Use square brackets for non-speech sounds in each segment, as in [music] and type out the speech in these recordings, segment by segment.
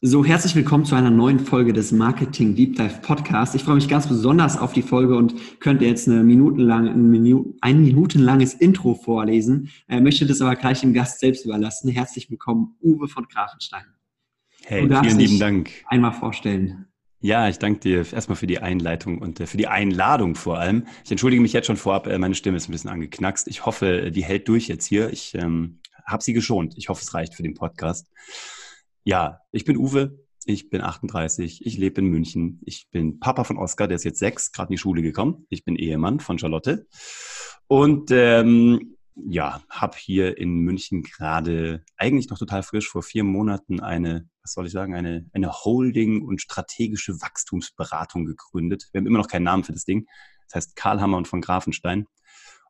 So, herzlich willkommen zu einer neuen Folge des Marketing Deep Dive Podcast. Ich freue mich ganz besonders auf die Folge und könnte jetzt eine minutenlang, ein, Minu ein minutenlanges Intro vorlesen, äh, möchte das aber gleich dem Gast selbst überlassen. Herzlich willkommen, Uwe von Grafenstein. Hey, vielen lieben Dank. Einmal vorstellen. Ja, ich danke dir erstmal für die Einleitung und äh, für die Einladung vor allem. Ich entschuldige mich jetzt schon vorab, äh, meine Stimme ist ein bisschen angeknackst. Ich hoffe, die hält durch jetzt hier. Ich ähm, habe sie geschont. Ich hoffe, es reicht für den Podcast. Ja, ich bin Uwe, ich bin 38, ich lebe in München. Ich bin Papa von Oskar, der ist jetzt sechs, gerade in die Schule gekommen. Ich bin Ehemann von Charlotte. Und ähm, ja, habe hier in München gerade eigentlich noch total frisch vor vier Monaten eine, was soll ich sagen, eine, eine Holding und strategische Wachstumsberatung gegründet. Wir haben immer noch keinen Namen für das Ding. Das heißt Karl Hammer und von Grafenstein.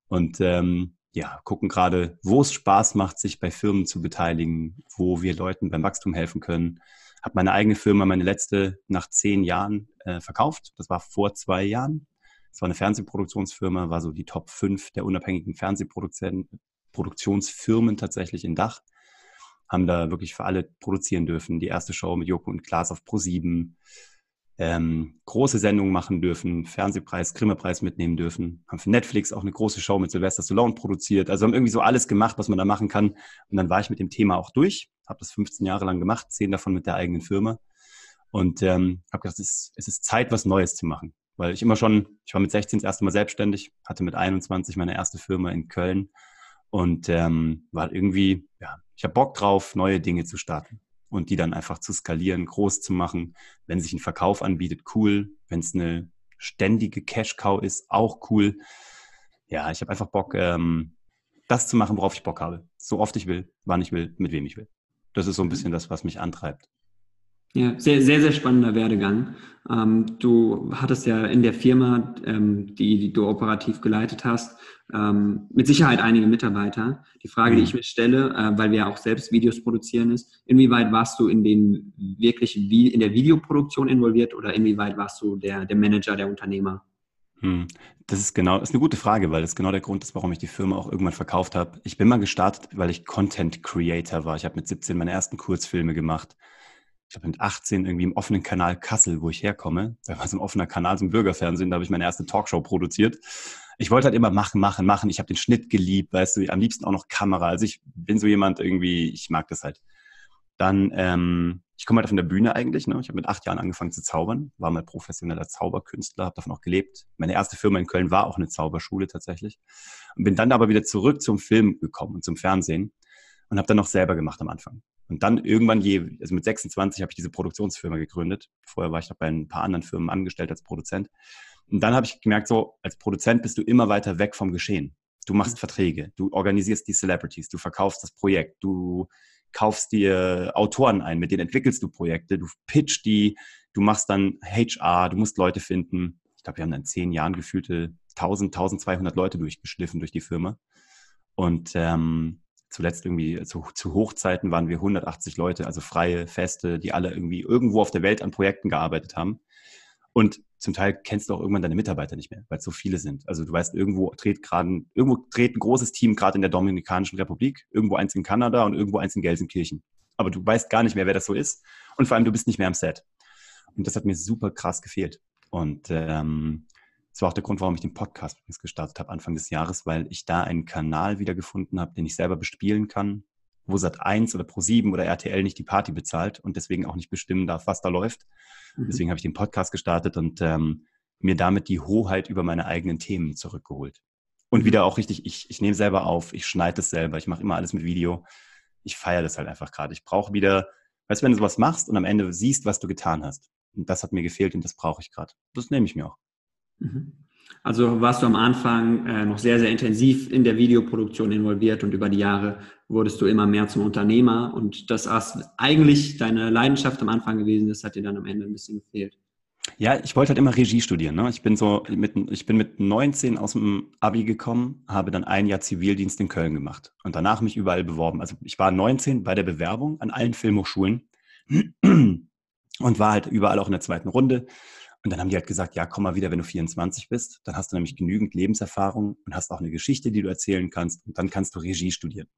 Und ähm, ja, gucken gerade, wo es Spaß macht, sich bei Firmen zu beteiligen, wo wir Leuten beim Wachstum helfen können. Habe meine eigene Firma, meine letzte, nach zehn Jahren äh, verkauft. Das war vor zwei Jahren. Es war eine Fernsehproduktionsfirma, war so die Top 5 der unabhängigen Fernsehproduktionsfirmen tatsächlich in Dach. Haben da wirklich für alle produzieren dürfen. Die erste Show mit Joko und Klaas auf Pro7 ähm, große Sendungen machen dürfen, Fernsehpreis, Grimme-Preis mitnehmen dürfen, haben für Netflix auch eine große Show mit Sylvester Stallone produziert. Also haben irgendwie so alles gemacht, was man da machen kann. Und dann war ich mit dem Thema auch durch, habe das 15 Jahre lang gemacht, zehn davon mit der eigenen Firma und ähm, habe gedacht, es ist, es ist Zeit, was Neues zu machen. Weil ich immer schon, ich war mit 16 das erste Mal selbstständig, hatte mit 21 meine erste Firma in Köln und ähm, war irgendwie, ja, ich habe Bock drauf, neue Dinge zu starten und die dann einfach zu skalieren, groß zu machen. Wenn sich ein Verkauf anbietet, cool. Wenn es eine ständige Cash-Cow ist, auch cool. Ja, ich habe einfach Bock, ähm, das zu machen, worauf ich Bock habe. So oft ich will, wann ich will, mit wem ich will. Das ist so ein bisschen das, was mich antreibt. Ja, sehr, sehr, sehr spannender Werdegang. Ähm, du hattest ja in der Firma, ähm, die, die, du operativ geleitet hast, ähm, mit Sicherheit einige Mitarbeiter. Die Frage, mhm. die ich mir stelle, äh, weil wir ja auch selbst Videos produzieren, ist, inwieweit warst du in den wirklich wie in der Videoproduktion involviert oder inwieweit warst du der, der Manager, der Unternehmer? Hm. Das ist genau, das ist eine gute Frage, weil das genau der Grund ist, warum ich die Firma auch irgendwann verkauft habe. Ich bin mal gestartet, weil ich Content Creator war. Ich habe mit 17 meine ersten Kurzfilme gemacht ich glaube mit 18 irgendwie im offenen Kanal Kassel, wo ich herkomme. Da war so ein offener Kanal, ein Bürgerfernsehen, da habe ich meine erste Talkshow produziert. Ich wollte halt immer machen, machen, machen. Ich habe den Schnitt geliebt, weißt du, am liebsten auch noch Kamera. Also ich bin so jemand irgendwie, ich mag das halt. Dann, ähm, ich komme halt von der Bühne eigentlich. Ne? Ich habe mit acht Jahren angefangen zu zaubern, war mal professioneller Zauberkünstler, habe davon auch gelebt. Meine erste Firma in Köln war auch eine Zauberschule tatsächlich. Und bin dann aber wieder zurück zum Film gekommen und zum Fernsehen und habe dann noch selber gemacht am Anfang. Und dann irgendwann, je, also mit 26 habe ich diese Produktionsfirma gegründet. Vorher war ich noch bei ein paar anderen Firmen angestellt als Produzent. Und dann habe ich gemerkt, so als Produzent bist du immer weiter weg vom Geschehen. Du machst mhm. Verträge, du organisierst die Celebrities, du verkaufst das Projekt, du kaufst dir Autoren ein, mit denen entwickelst du Projekte, du pitch die, du machst dann HR, du musst Leute finden. Ich glaube, wir haben dann zehn Jahren gefühlte 1000, 1200 Leute durchgeschliffen durch die Firma. Und ähm, zuletzt irgendwie zu, zu, Hochzeiten waren wir 180 Leute, also freie, feste, die alle irgendwie irgendwo auf der Welt an Projekten gearbeitet haben. Und zum Teil kennst du auch irgendwann deine Mitarbeiter nicht mehr, weil es so viele sind. Also du weißt, irgendwo dreht gerade, irgendwo dreht ein großes Team gerade in der Dominikanischen Republik, irgendwo eins in Kanada und irgendwo eins in Gelsenkirchen. Aber du weißt gar nicht mehr, wer das so ist. Und vor allem, du bist nicht mehr am Set. Und das hat mir super krass gefehlt. Und ähm, das war auch der Grund, warum ich den Podcast gestartet habe Anfang des Jahres, weil ich da einen Kanal wiedergefunden habe, den ich selber bespielen kann, wo Sat1 oder Pro7 oder RTL nicht die Party bezahlt und deswegen auch nicht bestimmen darf, was da läuft. Mhm. Deswegen habe ich den Podcast gestartet und ähm, mir damit die Hoheit über meine eigenen Themen zurückgeholt. Und mhm. wieder auch richtig, ich, ich nehme selber auf, ich schneide es selber, ich mache immer alles mit Video. Ich feiere das halt einfach gerade. Ich brauche wieder, weißt du, wenn du sowas machst und am Ende siehst, was du getan hast. Und das hat mir gefehlt und das brauche ich gerade. Das nehme ich mir auch. Mhm. Also warst du am Anfang äh, noch sehr, sehr intensiv in der Videoproduktion involviert und über die Jahre wurdest du immer mehr zum Unternehmer und das was eigentlich deine Leidenschaft am Anfang gewesen ist, hat dir dann am Ende ein bisschen gefehlt. Ja, ich wollte halt immer Regie studieren. Ne? Ich bin so mit, ich bin mit 19 aus dem Abi gekommen, habe dann ein Jahr Zivildienst in Köln gemacht und danach mich überall beworben. Also ich war 19 bei der Bewerbung an allen Filmhochschulen [clears throat] und war halt überall auch in der zweiten Runde. Und dann haben die halt gesagt, ja, komm mal wieder, wenn du 24 bist. Dann hast du nämlich genügend Lebenserfahrung und hast auch eine Geschichte, die du erzählen kannst. Und dann kannst du Regie studieren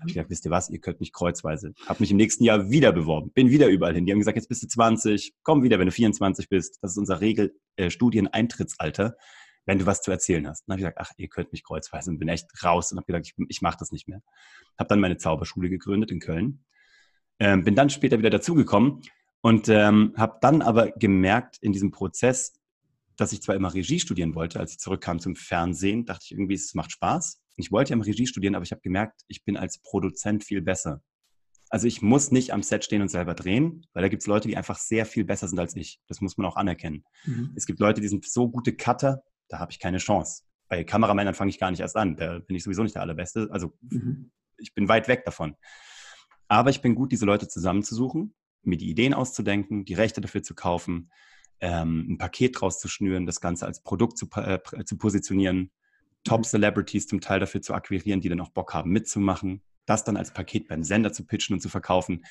habe ich gesagt, wisst ihr was, ihr könnt mich kreuzweise. Habe mich im nächsten Jahr wieder beworben, bin wieder überall hin. Die haben gesagt, jetzt bist du 20, komm wieder, wenn du 24 bist. Das ist unser Regel äh, Studieneintrittsalter, wenn du was zu erzählen hast. Dann habe ich gesagt, ach, ihr könnt mich kreuzweise und bin echt raus und habe gesagt, ich, ich mache das nicht mehr. Habe dann meine Zauberschule gegründet in Köln. Ähm, bin dann später wieder dazugekommen und ähm, habe dann aber gemerkt in diesem Prozess, dass ich zwar immer Regie studieren wollte, als ich zurückkam zum Fernsehen, dachte ich irgendwie, es macht Spaß. Ich wollte ja immer Regie studieren, aber ich habe gemerkt, ich bin als Produzent viel besser. Also ich muss nicht am Set stehen und selber drehen, weil da gibt es Leute, die einfach sehr viel besser sind als ich. Das muss man auch anerkennen. Mhm. Es gibt Leute, die sind so gute Cutter, da habe ich keine Chance. Bei Kameramännern fange ich gar nicht erst an. Da bin ich sowieso nicht der Allerbeste. Also mhm. ich bin weit weg davon. Aber ich bin gut, diese Leute zusammenzusuchen, mir die Ideen auszudenken, die Rechte dafür zu kaufen, ähm, ein Paket draus zu schnüren, das Ganze als Produkt zu, äh, zu positionieren, Top-Celebrities zum Teil dafür zu akquirieren, die dann auch Bock haben mitzumachen, das dann als Paket beim Sender zu pitchen und zu verkaufen.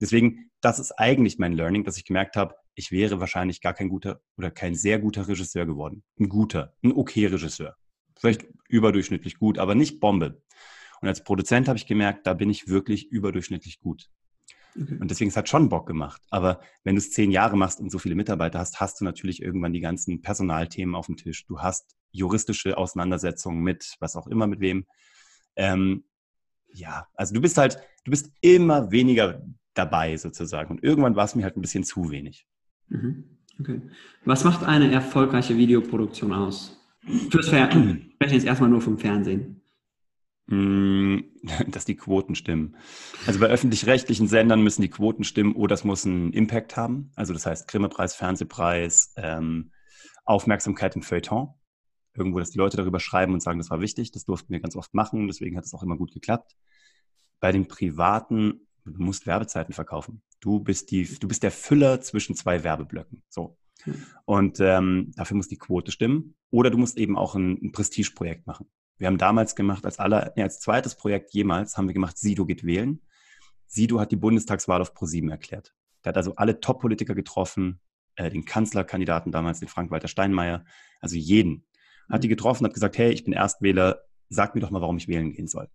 Deswegen, das ist eigentlich mein Learning, dass ich gemerkt habe, ich wäre wahrscheinlich gar kein guter oder kein sehr guter Regisseur geworden. Ein guter, ein okay Regisseur. Vielleicht überdurchschnittlich gut, aber nicht Bombe. Und als Produzent habe ich gemerkt, da bin ich wirklich überdurchschnittlich gut. Okay. Und deswegen es hat schon Bock gemacht. Aber wenn du es zehn Jahre machst und so viele Mitarbeiter hast, hast du natürlich irgendwann die ganzen Personalthemen auf dem Tisch. Du hast juristische Auseinandersetzungen mit, was auch immer, mit wem. Ähm, ja, also du bist halt, du bist immer weniger dabei sozusagen. Und irgendwann war es mir halt ein bisschen zu wenig. Mhm. Okay. Was macht eine erfolgreiche Videoproduktion aus? Fürs Fernsehen. [clears throat] Ich spreche jetzt erstmal nur vom Fernsehen. Hm, [laughs] dass die Quoten stimmen. Also bei öffentlich-rechtlichen Sendern müssen die Quoten stimmen oder es muss einen Impact haben. Also das heißt Grimme-Preis, Fernsehpreis, ähm, Aufmerksamkeit im Feuilleton. Irgendwo, dass die Leute darüber schreiben und sagen, das war wichtig. Das durften wir ganz oft machen. Deswegen hat es auch immer gut geklappt. Bei den privaten, du musst Werbezeiten verkaufen. Du bist, die, du bist der Füller zwischen zwei Werbeblöcken. So. Hm. Und ähm, dafür muss die Quote stimmen. Oder du musst eben auch ein, ein Prestigeprojekt machen. Wir haben damals gemacht, als, aller, nee, als zweites Projekt jemals, haben wir gemacht, Sido geht wählen. Sido hat die Bundestagswahl auf ProSieben erklärt. Der hat also alle Top-Politiker getroffen, äh, den Kanzlerkandidaten damals, den Frank-Walter Steinmeier, also jeden. Hat die getroffen, hat gesagt, hey, ich bin Erstwähler, sag mir doch mal, warum ich wählen gehen soll.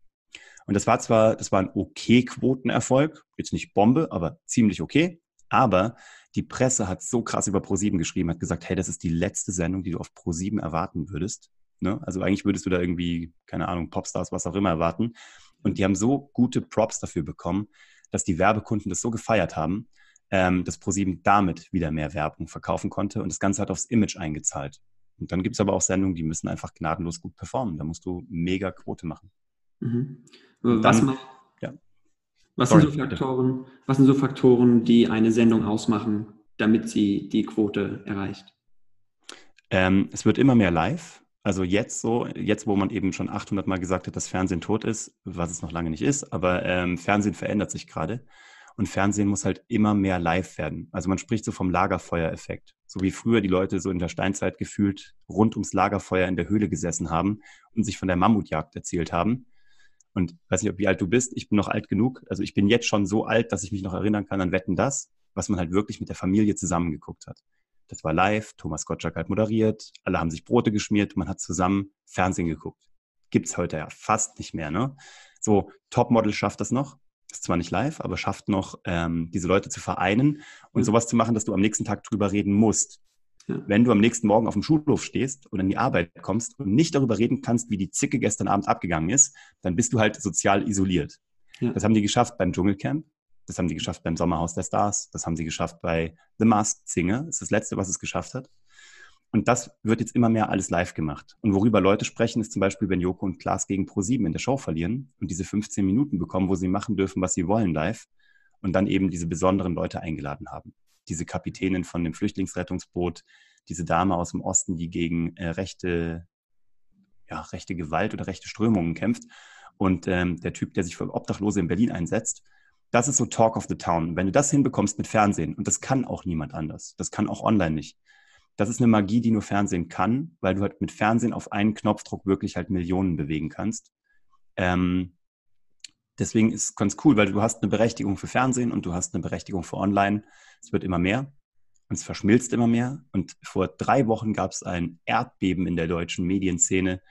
Und das war zwar, das war ein okay Quotenerfolg, jetzt nicht Bombe, aber ziemlich okay. Aber die Presse hat so krass über ProSieben geschrieben, hat gesagt, hey, das ist die letzte Sendung, die du auf ProSieben erwarten würdest. Ne? Also eigentlich würdest du da irgendwie, keine Ahnung, Popstars, was auch immer erwarten. Und die haben so gute Props dafür bekommen, dass die Werbekunden das so gefeiert haben, ähm, dass ProSieben damit wieder mehr Werbung verkaufen konnte. Und das Ganze hat aufs Image eingezahlt. Und dann gibt es aber auch Sendungen, die müssen einfach gnadenlos gut performen. Da musst du mega Quote machen. Mhm. Was, dann, macht, ja. was, Sorry, sind so Faktoren, was sind so Faktoren, die eine Sendung ausmachen, damit sie die Quote erreicht? Ähm, es wird immer mehr live. Also jetzt so, jetzt wo man eben schon 800 Mal gesagt hat, dass Fernsehen tot ist, was es noch lange nicht ist, aber ähm, Fernsehen verändert sich gerade und Fernsehen muss halt immer mehr live werden. Also man spricht so vom Lagerfeuereffekt, so wie früher die Leute so in der Steinzeit gefühlt rund ums Lagerfeuer in der Höhle gesessen haben und sich von der Mammutjagd erzählt haben. Und weiß nicht, wie alt du bist, ich bin noch alt genug. Also ich bin jetzt schon so alt, dass ich mich noch erinnern kann an Wetten das, was man halt wirklich mit der Familie zusammengeguckt hat. Das war live, Thomas Gottschalk hat moderiert, alle haben sich Brote geschmiert, man hat zusammen Fernsehen geguckt. Gibt's heute ja fast nicht mehr, ne? So, Topmodel schafft das noch. Ist zwar nicht live, aber schafft noch, ähm, diese Leute zu vereinen und mhm. sowas zu machen, dass du am nächsten Tag drüber reden musst. Ja. Wenn du am nächsten Morgen auf dem Schulhof stehst oder in die Arbeit kommst und nicht darüber reden kannst, wie die Zicke gestern Abend abgegangen ist, dann bist du halt sozial isoliert. Ja. Das haben die geschafft beim Dschungelcamp. Das haben die geschafft beim Sommerhaus der Stars. Das haben sie geschafft bei The Masked Singer. Das ist das Letzte, was es geschafft hat. Und das wird jetzt immer mehr alles live gemacht. Und worüber Leute sprechen, ist zum Beispiel, wenn Joko und Klaas gegen Pro7 in der Show verlieren und diese 15 Minuten bekommen, wo sie machen dürfen, was sie wollen live und dann eben diese besonderen Leute eingeladen haben. Diese Kapitänin von dem Flüchtlingsrettungsboot, diese Dame aus dem Osten, die gegen äh, rechte, ja, rechte Gewalt oder rechte Strömungen kämpft und ähm, der Typ, der sich für Obdachlose in Berlin einsetzt. Das ist so Talk of the Town. Wenn du das hinbekommst mit Fernsehen, und das kann auch niemand anders, das kann auch online nicht, das ist eine Magie, die nur Fernsehen kann, weil du halt mit Fernsehen auf einen Knopfdruck wirklich halt Millionen bewegen kannst. Ähm, deswegen ist es ganz cool, weil du hast eine Berechtigung für Fernsehen und du hast eine Berechtigung für Online. Es wird immer mehr und es verschmilzt immer mehr. Und vor drei Wochen gab es ein Erdbeben in der deutschen Medienszene,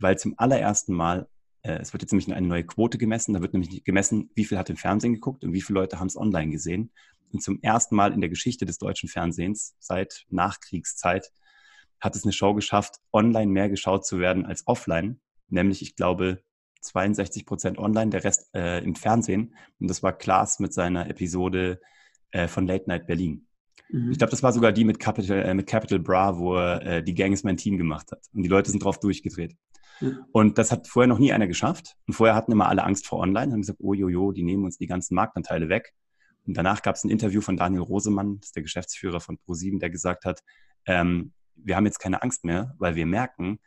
weil zum allerersten Mal, es wird jetzt nämlich eine neue Quote gemessen, da wird nämlich gemessen, wie viel hat im Fernsehen geguckt und wie viele Leute haben es online gesehen. Und zum ersten Mal in der Geschichte des deutschen Fernsehens seit Nachkriegszeit hat es eine Show geschafft, online mehr geschaut zu werden als offline. Nämlich, ich glaube, 62 Prozent online, der Rest äh, im Fernsehen. Und das war Klaas mit seiner Episode äh, von Late Night Berlin. Mhm. Ich glaube, das war sogar die mit Capital, äh, mit Capital Bra, wo er äh, die Gang ist mein Team gemacht hat. Und die Leute sind drauf durchgedreht. Mhm. Und das hat vorher noch nie einer geschafft. Und vorher hatten immer alle Angst vor Online und haben gesagt, oh jojo, die nehmen uns die ganzen Marktanteile weg. Und danach gab es ein Interview von Daniel Rosemann, das ist der Geschäftsführer von ProSieben, der gesagt hat, ähm, wir haben jetzt keine Angst mehr, weil wir merken,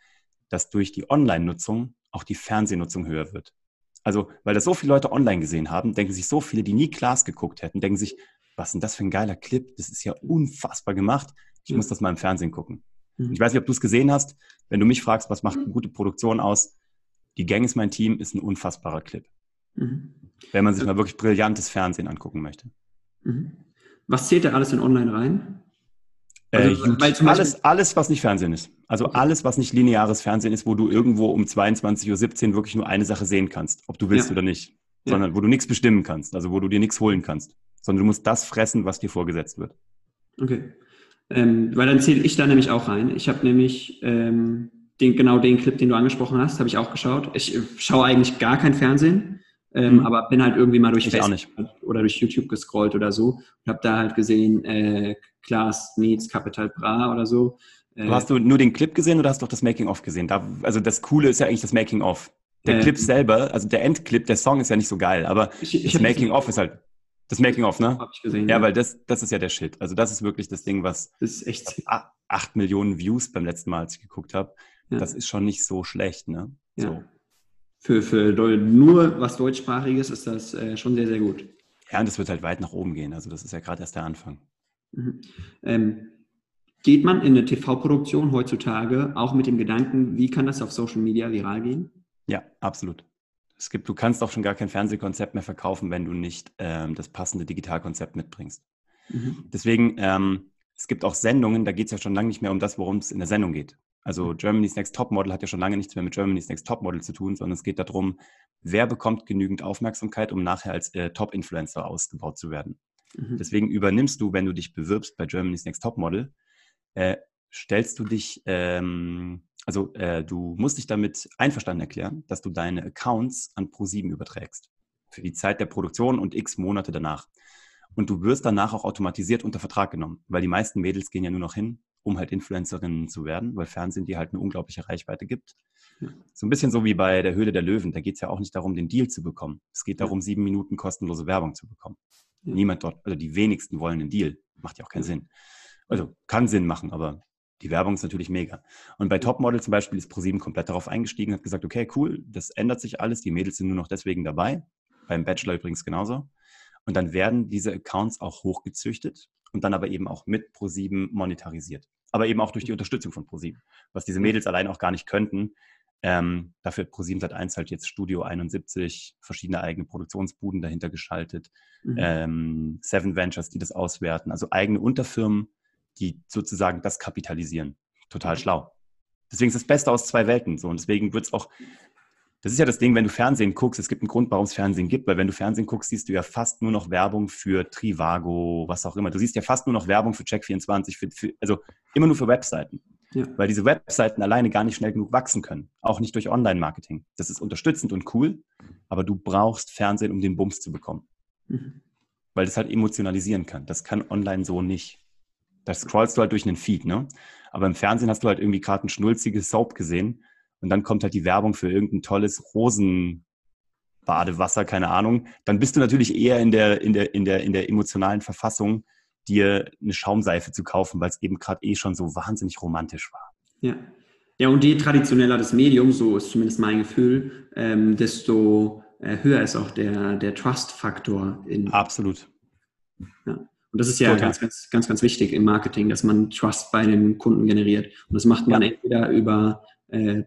dass durch die Online-Nutzung auch die Fernsehnutzung höher wird. Also, weil das so viele Leute online gesehen haben, denken sich so viele, die nie Class geguckt hätten, denken sich, was ist denn das für ein geiler Clip? Das ist ja unfassbar gemacht. Ich muss das mal im Fernsehen gucken. Mhm. Ich weiß nicht, ob du es gesehen hast. Wenn du mich fragst, was macht eine gute Produktion aus? Die Gang ist mein Team, ist ein unfassbarer Clip. Mhm. Wenn man sich mal wirklich brillantes Fernsehen angucken möchte. Mhm. Was zählt da alles in Online rein? Äh, also, äh, alles, alles, was nicht Fernsehen ist. Also okay. alles, was nicht lineares Fernsehen ist, wo du irgendwo um 22.17 Uhr wirklich nur eine Sache sehen kannst, ob du willst ja. oder nicht. Ja. Sondern wo du nichts bestimmen kannst, also wo du dir nichts holen kannst. Sondern du musst das fressen, was dir vorgesetzt wird. Okay. Ähm, weil dann zähle ich da nämlich auch rein. Ich habe nämlich ähm, den, genau den Clip, den du angesprochen hast, habe ich auch geschaut. Ich äh, schaue eigentlich gar kein Fernsehen. Ähm, mhm. Aber bin halt irgendwie mal durch Facebook oder durch YouTube gescrollt oder so und habe da halt gesehen, äh, Class Needs Capital Bra oder so. Äh, hast du nur den Clip gesehen oder hast du auch das Making-of gesehen? Da, also das Coole ist ja eigentlich das Making-of. Der äh, Clip selber, also der Endclip, der Song ist ja nicht so geil, aber ich, ich das Making-of ist halt das Making-of, ne? Hab ich gesehen. Ja, ja, weil das, das ist ja der Shit. Also das ist wirklich das Ding, was das ist echt acht Millionen Views beim letzten Mal, als ich geguckt habe. Ja. Das ist schon nicht so schlecht, ne? Ja. So. Für, für nur was deutschsprachiges ist das äh, schon sehr, sehr gut. Ja, und das wird halt weit nach oben gehen. Also das ist ja gerade erst der Anfang. Mhm. Ähm, geht man in eine TV-Produktion heutzutage auch mit dem Gedanken, wie kann das auf Social Media viral gehen? Ja, absolut. Es gibt, du kannst auch schon gar kein Fernsehkonzept mehr verkaufen, wenn du nicht ähm, das passende Digitalkonzept mitbringst. Mhm. Deswegen, ähm, es gibt auch Sendungen, da geht es ja schon lange nicht mehr um das, worum es in der Sendung geht. Also Germany's Next Topmodel hat ja schon lange nichts mehr mit Germany's Next Topmodel zu tun, sondern es geht darum, wer bekommt genügend Aufmerksamkeit, um nachher als äh, Top-Influencer ausgebaut zu werden. Mhm. Deswegen übernimmst du, wenn du dich bewirbst bei Germany's Next Topmodel, äh, stellst du dich, ähm, also äh, du musst dich damit einverstanden erklären, dass du deine Accounts an Pro7 überträgst. Für die Zeit der Produktion und x Monate danach. Und du wirst danach auch automatisiert unter Vertrag genommen, weil die meisten Mädels gehen ja nur noch hin, um halt Influencerinnen zu werden, weil Fernsehen dir halt eine unglaubliche Reichweite gibt. Ja. So ein bisschen so wie bei der Höhle der Löwen. Da geht es ja auch nicht darum, den Deal zu bekommen. Es geht darum, sieben Minuten kostenlose Werbung zu bekommen. Ja. Niemand dort, also die wenigsten wollen einen Deal. Macht ja auch keinen Sinn. Also kann Sinn machen, aber die Werbung ist natürlich mega. Und bei Topmodel zum Beispiel ist ProSieben komplett darauf eingestiegen, hat gesagt, okay, cool, das ändert sich alles, die Mädels sind nur noch deswegen dabei. Beim Bachelor übrigens genauso. Und dann werden diese Accounts auch hochgezüchtet und dann aber eben auch mit ProSieben monetarisiert. Aber eben auch durch die Unterstützung von ProSieben, was diese Mädels allein auch gar nicht könnten. Ähm, dafür hat ProSieben seit 1 halt jetzt Studio 71, verschiedene eigene Produktionsbuden dahinter geschaltet, mhm. ähm, Seven Ventures, die das auswerten, also eigene Unterfirmen, die sozusagen das kapitalisieren. Total schlau. Deswegen ist das Beste aus zwei Welten so. Und deswegen wird es auch, das ist ja das Ding, wenn du Fernsehen guckst, es gibt einen Grund, warum es Fernsehen gibt, weil wenn du Fernsehen guckst, siehst du ja fast nur noch Werbung für Trivago, was auch immer. Du siehst ja fast nur noch Werbung für Check24, für, für, also immer nur für Webseiten. Ja. Weil diese Webseiten alleine gar nicht schnell genug wachsen können. Auch nicht durch Online-Marketing. Das ist unterstützend und cool, aber du brauchst Fernsehen, um den Bums zu bekommen. Mhm. Weil das halt emotionalisieren kann. Das kann online so nicht. Da scrollst du halt durch einen Feed, ne? Aber im Fernsehen hast du halt irgendwie gerade ein schnulziges Soap gesehen und dann kommt halt die Werbung für irgendein tolles Rosenbadewasser, keine Ahnung, dann bist du natürlich eher in der, in der, in der, in der emotionalen Verfassung, dir eine Schaumseife zu kaufen, weil es eben gerade eh schon so wahnsinnig romantisch war. Ja. Ja, und je traditioneller das Medium, so ist zumindest mein Gefühl, ähm, desto äh, höher ist auch der, der Trust-Faktor. Absolut. Ja. Und das ist ja ganz, ganz, ganz, ganz wichtig im Marketing, dass man Trust bei den Kunden generiert. Und das macht man ja. entweder über äh,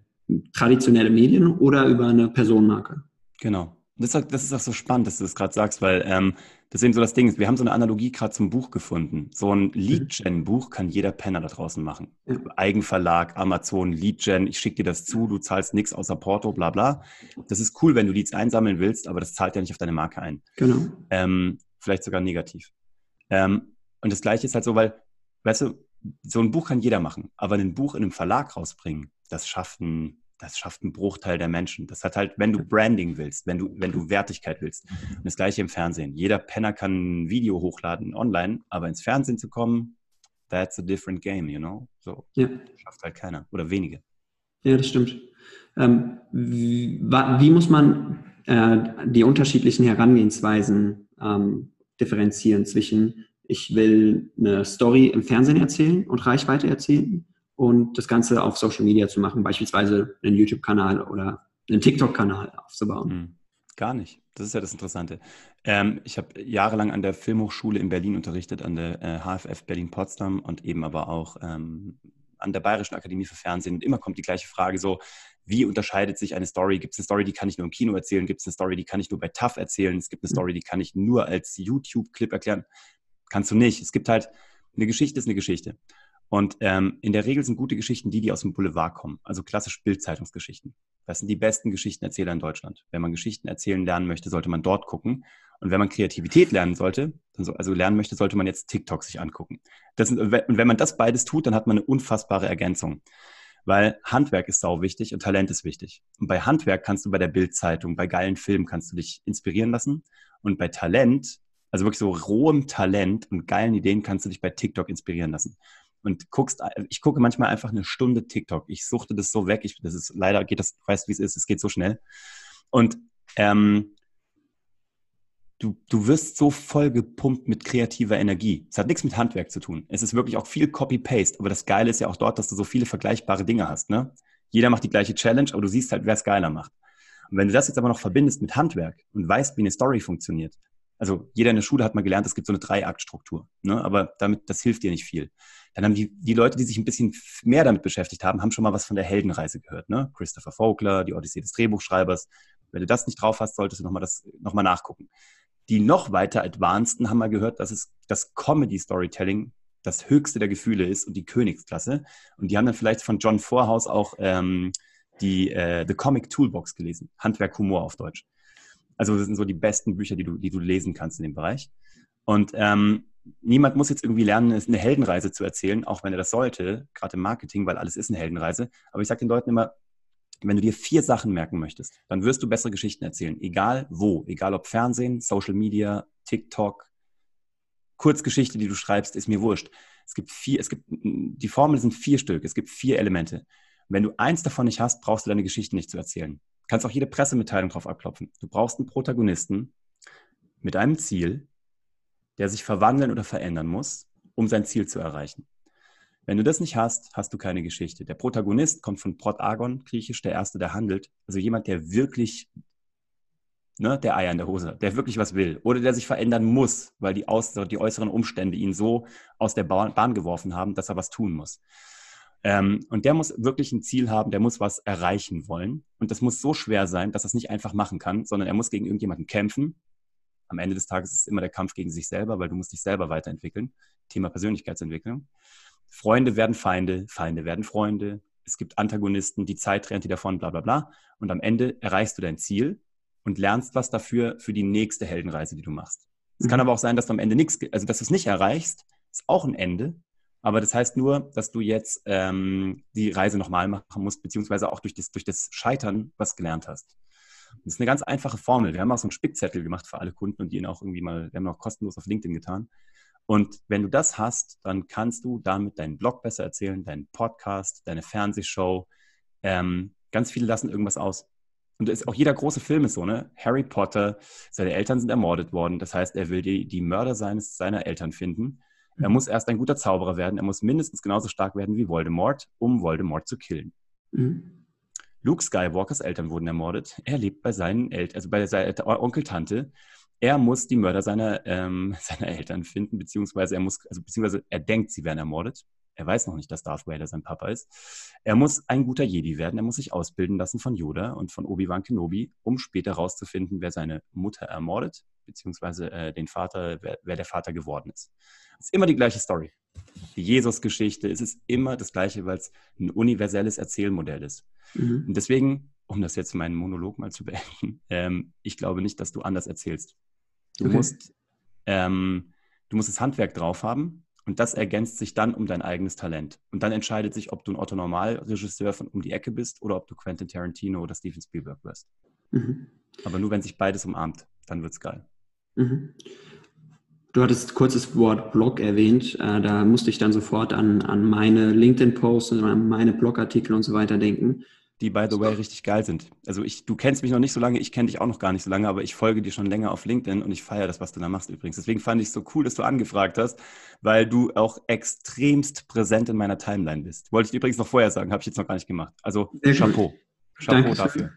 traditionelle Medien oder über eine Personenmarke. Genau. Das ist, das ist auch so spannend, dass du das gerade sagst, weil ähm, das ist eben so das Ding. Wir haben so eine Analogie gerade zum Buch gefunden. So ein Lead-Gen-Buch kann jeder Penner da draußen machen. Ja. Eigenverlag, Amazon, Lead-Gen, ich schicke dir das zu, du zahlst nichts außer Porto, bla bla. Das ist cool, wenn du Leads einsammeln willst, aber das zahlt ja nicht auf deine Marke ein. Genau. Ähm, vielleicht sogar negativ. Ähm, und das Gleiche ist halt so, weil, weißt du, so ein Buch kann jeder machen, aber ein Buch in einem Verlag rausbringen, das schafft ein das schafft einen Bruchteil der Menschen. Das hat halt, wenn du Branding willst, wenn du, wenn du Wertigkeit willst. Und das gleiche im Fernsehen. Jeder Penner kann ein Video hochladen online, aber ins Fernsehen zu kommen, that's a different game, you know? So ja. schafft halt keiner oder wenige. Ja, das stimmt. Ähm, wie, wie, muss man äh, die unterschiedlichen Herangehensweisen ähm, differenzieren zwischen ich will eine Story im Fernsehen erzählen und Reichweite erzielen und das Ganze auf Social Media zu machen, beispielsweise einen YouTube-Kanal oder einen TikTok-Kanal aufzubauen. Hm, gar nicht. Das ist ja das Interessante. Ähm, ich habe jahrelang an der Filmhochschule in Berlin unterrichtet, an der äh, HFF Berlin-Potsdam und eben aber auch ähm, an der Bayerischen Akademie für Fernsehen. Und immer kommt die gleiche Frage so, wie unterscheidet sich eine Story? Gibt es eine Story, die kann ich nur im Kino erzählen? Gibt es eine Story, die kann ich nur bei TAF erzählen? Es gibt eine hm. Story, die kann ich nur als YouTube-Clip erklären? Kannst du nicht. Es gibt halt, eine Geschichte ist eine Geschichte. Und ähm, in der Regel sind gute Geschichten die, die aus dem Boulevard kommen, also klassisch Bildzeitungsgeschichten. Das sind die besten Geschichtenerzähler in Deutschland. Wenn man Geschichten erzählen lernen möchte, sollte man dort gucken. Und wenn man Kreativität lernen sollte, also lernen möchte, sollte man jetzt TikTok sich angucken. Das, und wenn man das beides tut, dann hat man eine unfassbare Ergänzung. Weil Handwerk ist sau wichtig und Talent ist wichtig. Und bei Handwerk kannst du bei der Bildzeitung, bei geilen Filmen kannst du dich inspirieren lassen. Und bei Talent, also wirklich so rohem Talent und geilen Ideen kannst du dich bei TikTok inspirieren lassen und guckst, ich gucke manchmal einfach eine Stunde TikTok. Ich suchte das so weg. Ich, das ist leider geht das, weißt wie es ist, es geht so schnell. Und ähm, du, du wirst so voll gepumpt mit kreativer Energie. Es hat nichts mit Handwerk zu tun. Es ist wirklich auch viel Copy-Paste. Aber das Geile ist ja auch dort, dass du so viele vergleichbare Dinge hast. Ne? Jeder macht die gleiche Challenge, aber du siehst halt, wer es geiler macht. Und wenn du das jetzt aber noch verbindest mit Handwerk und weißt, wie eine Story funktioniert, also jeder in der Schule hat mal gelernt, es gibt so eine Dreiaktstruktur, ne? aber damit, das hilft dir nicht viel. Dann haben die, die Leute, die sich ein bisschen mehr damit beschäftigt haben, haben schon mal was von der Heldenreise gehört. Ne? Christopher Vogler, die Odyssee des Drehbuchschreibers. Wenn du das nicht drauf hast, solltest du nochmal nochmal nachgucken. Die noch weiter Advanceden haben mal gehört, dass es das Comedy-Storytelling das höchste der Gefühle ist und die Königsklasse. Und die haben dann vielleicht von John Vorhaus auch ähm, die äh, The Comic Toolbox gelesen. Handwerk Humor auf Deutsch. Also das sind so die besten Bücher, die du, die du lesen kannst in dem Bereich. Und ähm, niemand muss jetzt irgendwie lernen, eine Heldenreise zu erzählen, auch wenn er das sollte, gerade im Marketing, weil alles ist eine Heldenreise. Aber ich sage den Leuten immer, wenn du dir vier Sachen merken möchtest, dann wirst du bessere Geschichten erzählen. Egal wo, egal ob Fernsehen, Social Media, TikTok, Kurzgeschichte, die du schreibst, ist mir wurscht. Es gibt vier, es gibt, die Formel sind vier Stück, es gibt vier Elemente. wenn du eins davon nicht hast, brauchst du deine Geschichte nicht zu erzählen. Du kannst auch jede Pressemitteilung drauf abklopfen. Du brauchst einen Protagonisten mit einem Ziel, der sich verwandeln oder verändern muss, um sein Ziel zu erreichen. Wenn du das nicht hast, hast du keine Geschichte. Der Protagonist kommt von Protagon, griechisch, der Erste, der handelt. Also jemand, der wirklich, ne, der Eier in der Hose, der wirklich was will. Oder der sich verändern muss, weil die, Aus die äußeren Umstände ihn so aus der Bahn geworfen haben, dass er was tun muss. Ähm, und der muss wirklich ein Ziel haben, der muss was erreichen wollen. Und das muss so schwer sein, dass er es nicht einfach machen kann, sondern er muss gegen irgendjemanden kämpfen, am Ende des Tages ist es immer der Kampf gegen sich selber, weil du musst dich selber weiterentwickeln. Thema Persönlichkeitsentwicklung. Freunde werden Feinde, Feinde werden Freunde. Es gibt Antagonisten, die Zeit rennt die davon, bla bla bla. Und am Ende erreichst du dein Ziel und lernst was dafür für die nächste Heldenreise, die du machst. Es mhm. kann aber auch sein, dass du am Ende nichts, also dass du es nicht erreichst, ist auch ein Ende. Aber das heißt nur, dass du jetzt ähm, die Reise nochmal machen musst, beziehungsweise auch durch das, durch das Scheitern was gelernt hast. Das ist eine ganz einfache Formel. Wir haben auch so einen Spickzettel gemacht für alle Kunden und die ihn auch irgendwie mal, wir haben auch kostenlos auf LinkedIn getan. Und wenn du das hast, dann kannst du damit deinen Blog besser erzählen, deinen Podcast, deine Fernsehshow. Ähm, ganz viele lassen irgendwas aus. Und ist, auch jeder große Film ist so, ne? Harry Potter, seine Eltern sind ermordet worden. Das heißt, er will die, die Mörder seines, seiner Eltern finden. Er mhm. muss erst ein guter Zauberer werden. Er muss mindestens genauso stark werden wie Voldemort, um Voldemort zu killen. Mhm. Luke Skywalkers Eltern wurden ermordet. Er lebt bei seinen Eltern, also bei seiner Onkel, Tante. Er muss die Mörder seiner, ähm, [laughs] seiner Eltern finden, beziehungsweise er muss, also beziehungsweise er denkt, sie werden ermordet. Er weiß noch nicht, dass Darth Vader sein Papa ist. Er muss ein guter Jedi werden. Er muss sich ausbilden lassen von Yoda und von Obi-Wan Kenobi, um später herauszufinden, wer seine Mutter ermordet, beziehungsweise äh, den Vater, wer, wer, der Vater geworden ist. Es ist immer die gleiche Story. Die Jesus-Geschichte. Es ist immer das Gleiche, weil es ein universelles Erzählmodell ist. Mhm. Und deswegen, um das jetzt meinen Monolog mal zu beenden, [laughs] ähm, ich glaube nicht, dass du anders erzählst. Du okay. musst, ähm, du musst das Handwerk drauf haben und das ergänzt sich dann um dein eigenes Talent. Und dann entscheidet sich, ob du ein Otto-Normal-Regisseur von um die Ecke bist oder ob du Quentin Tarantino oder Steven Spielberg wirst. Mhm. Aber nur wenn sich beides umarmt, dann wird's geil. Mhm. Du hattest kurz das Wort Blog erwähnt. Äh, da musste ich dann sofort an, an meine LinkedIn-Posts und an meine Blogartikel und so weiter denken die by the way richtig geil sind. Also ich, du kennst mich noch nicht so lange, ich kenne dich auch noch gar nicht so lange, aber ich folge dir schon länger auf LinkedIn und ich feiere das, was du da machst übrigens. Deswegen fand ich es so cool, dass du angefragt hast, weil du auch extremst präsent in meiner Timeline bist. Wollte ich übrigens noch vorher sagen, habe ich jetzt noch gar nicht gemacht. Also Sehr Chapeau. Gut. Chapeau Dankeschön. dafür.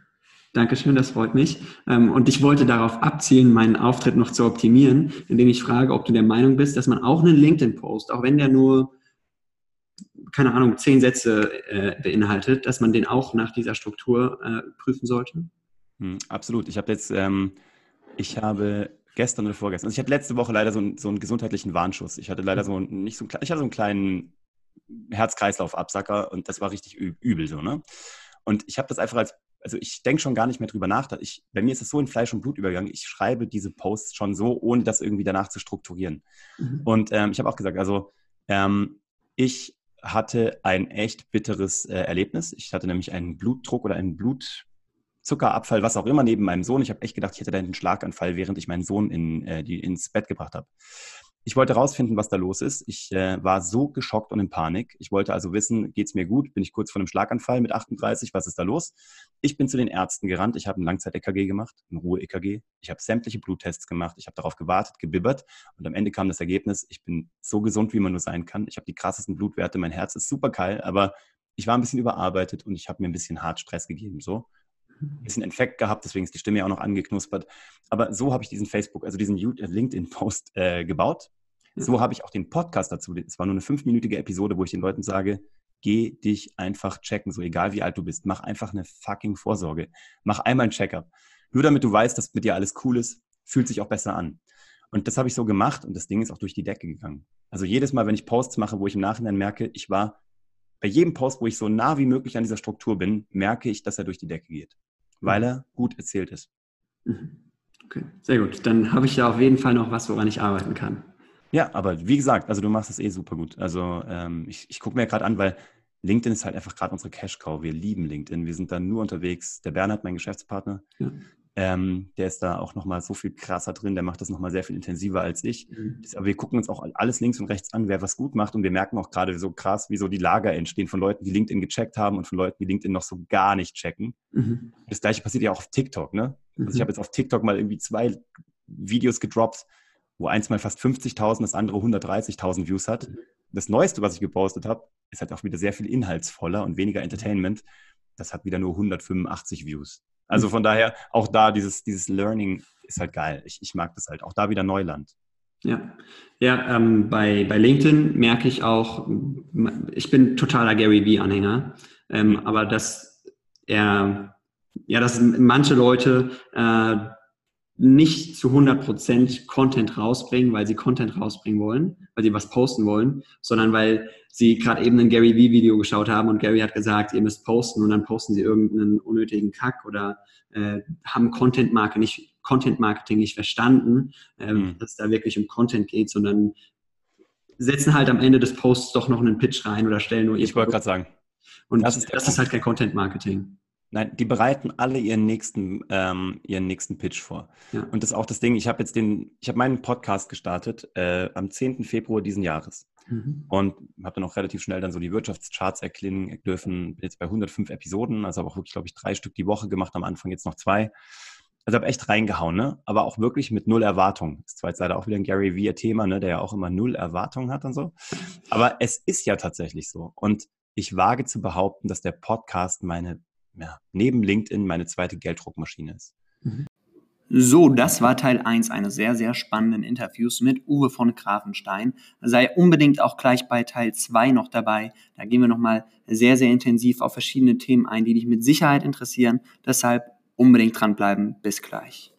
Dankeschön, das freut mich. Ähm, und ich wollte darauf abzielen, meinen Auftritt noch zu optimieren, indem ich frage, ob du der Meinung bist, dass man auch einen LinkedIn-Post, auch wenn der nur keine Ahnung, zehn Sätze äh, beinhaltet, dass man den auch nach dieser Struktur äh, prüfen sollte? Hm, absolut. Ich habe jetzt, ähm, ich habe gestern oder vorgestern, also ich hatte letzte Woche leider so, ein, so einen gesundheitlichen Warnschuss. Ich hatte leider so einen, nicht so einen, ich hatte so einen kleinen Herz-Kreislauf-Absacker und das war richtig übel so, ne? Und ich habe das einfach als, also ich denke schon gar nicht mehr drüber nach. Ich, bei mir ist es so in Fleisch und Blut übergegangen. Ich schreibe diese Posts schon so, ohne das irgendwie danach zu strukturieren. Mhm. Und ähm, ich habe auch gesagt, also ähm, ich hatte ein echt bitteres äh, Erlebnis. Ich hatte nämlich einen Blutdruck oder einen Blutzuckerabfall, was auch immer, neben meinem Sohn. Ich habe echt gedacht, ich hätte da einen Schlaganfall, während ich meinen Sohn in, äh, die, ins Bett gebracht habe. Ich wollte herausfinden, was da los ist. Ich äh, war so geschockt und in Panik. Ich wollte also wissen, geht es mir gut? Bin ich kurz vor einem Schlaganfall mit 38? Was ist da los? Ich bin zu den Ärzten gerannt. Ich habe ein Langzeit-EKG gemacht, ein Ruhe-EKG. Ich habe sämtliche Bluttests gemacht. Ich habe darauf gewartet, gebibbert. Und am Ende kam das Ergebnis, ich bin so gesund, wie man nur sein kann. Ich habe die krassesten Blutwerte. Mein Herz ist super geil, aber ich war ein bisschen überarbeitet und ich habe mir ein bisschen hart Stress gegeben. So ein bisschen Infekt gehabt, deswegen ist die Stimme ja auch noch angeknuspert. Aber so habe ich diesen Facebook, also diesen LinkedIn-Post äh, gebaut. So habe ich auch den Podcast dazu. Es war nur eine fünfminütige Episode, wo ich den Leuten sage, geh dich einfach checken, so egal wie alt du bist. Mach einfach eine fucking Vorsorge. Mach einmal ein Checkup. Nur damit du weißt, dass mit dir alles cool ist, fühlt sich auch besser an. Und das habe ich so gemacht und das Ding ist auch durch die Decke gegangen. Also jedes Mal, wenn ich Posts mache, wo ich im Nachhinein merke, ich war bei jedem Post, wo ich so nah wie möglich an dieser Struktur bin, merke ich, dass er durch die Decke geht, weil er gut erzählt ist. Mhm. Okay, sehr gut. Dann habe ich ja auf jeden Fall noch was, woran ich arbeiten kann. Ja, aber wie gesagt, also du machst es eh super gut. Also ähm, ich, ich gucke mir gerade an, weil LinkedIn ist halt einfach gerade unsere Cash-Cow. Wir lieben LinkedIn. Wir sind da nur unterwegs. Der Bernhard, mein Geschäftspartner, ja. Ähm, der ist da auch nochmal so viel krasser drin. Der macht das nochmal sehr viel intensiver als ich. Mhm. aber wir gucken uns auch alles links und rechts an, wer was gut macht. Und wir merken auch gerade so krass, wie so die Lager entstehen von Leuten, die LinkedIn gecheckt haben und von Leuten, die LinkedIn noch so gar nicht checken. Mhm. Das gleiche passiert ja auch auf TikTok. Ne? Also ich mhm. habe jetzt auf TikTok mal irgendwie zwei Videos gedroppt wo eins mal fast 50.000, das andere 130.000 Views hat. Mhm. Das Neueste, was ich gepostet habe, ist halt auch wieder sehr viel inhaltsvoller und weniger Entertainment. Das hat wieder nur 185 Views. Also von daher, auch da dieses, dieses Learning ist halt geil. Ich, ich mag das halt. Auch da wieder Neuland. Ja, ja ähm, bei, bei LinkedIn merke ich auch, ich bin totaler Gary Vee-Anhänger, ähm, mhm. aber dass er, ja, dass manche Leute äh, nicht zu 100% Content rausbringen, weil sie Content rausbringen wollen, weil sie was posten wollen, sondern weil sie gerade eben ein Gary Vee Video geschaut haben und Gary hat gesagt, ihr müsst posten und dann posten sie irgendeinen unnötigen Kack oder äh, haben Content Marke nicht Content Marketing nicht verstanden, äh, mhm. dass es da wirklich um Content geht, sondern setzen halt am Ende des Posts doch noch einen Pitch rein oder stellen nur Ich wollte gerade sagen. Und das ist, das ist halt kein Content Marketing. Nein, die bereiten alle ihren nächsten, ähm, ihren nächsten Pitch vor. Ja. Und das ist auch das Ding, ich habe jetzt den, ich habe meinen Podcast gestartet äh, am 10. Februar diesen Jahres. Mhm. Und habe dann auch relativ schnell dann so die Wirtschaftscharts erklingen dürfen. Bin jetzt bei 105 Episoden, also habe auch wirklich, glaube ich, drei Stück die Woche gemacht, am Anfang jetzt noch zwei. Also habe echt reingehauen, ne? Aber auch wirklich mit null Erwartung. Das war jetzt leider auch wieder ein Gary Vee-Thema, ne? Der ja auch immer null Erwartungen hat und so. Aber es ist ja tatsächlich so. Und ich wage zu behaupten, dass der Podcast meine ja, neben LinkedIn meine zweite Gelddruckmaschine ist. Mhm. So, das war Teil 1 eines sehr, sehr spannenden Interviews mit Uwe von Grafenstein. Sei unbedingt auch gleich bei Teil 2 noch dabei. Da gehen wir nochmal sehr, sehr intensiv auf verschiedene Themen ein, die dich mit Sicherheit interessieren. Deshalb unbedingt dranbleiben. Bis gleich.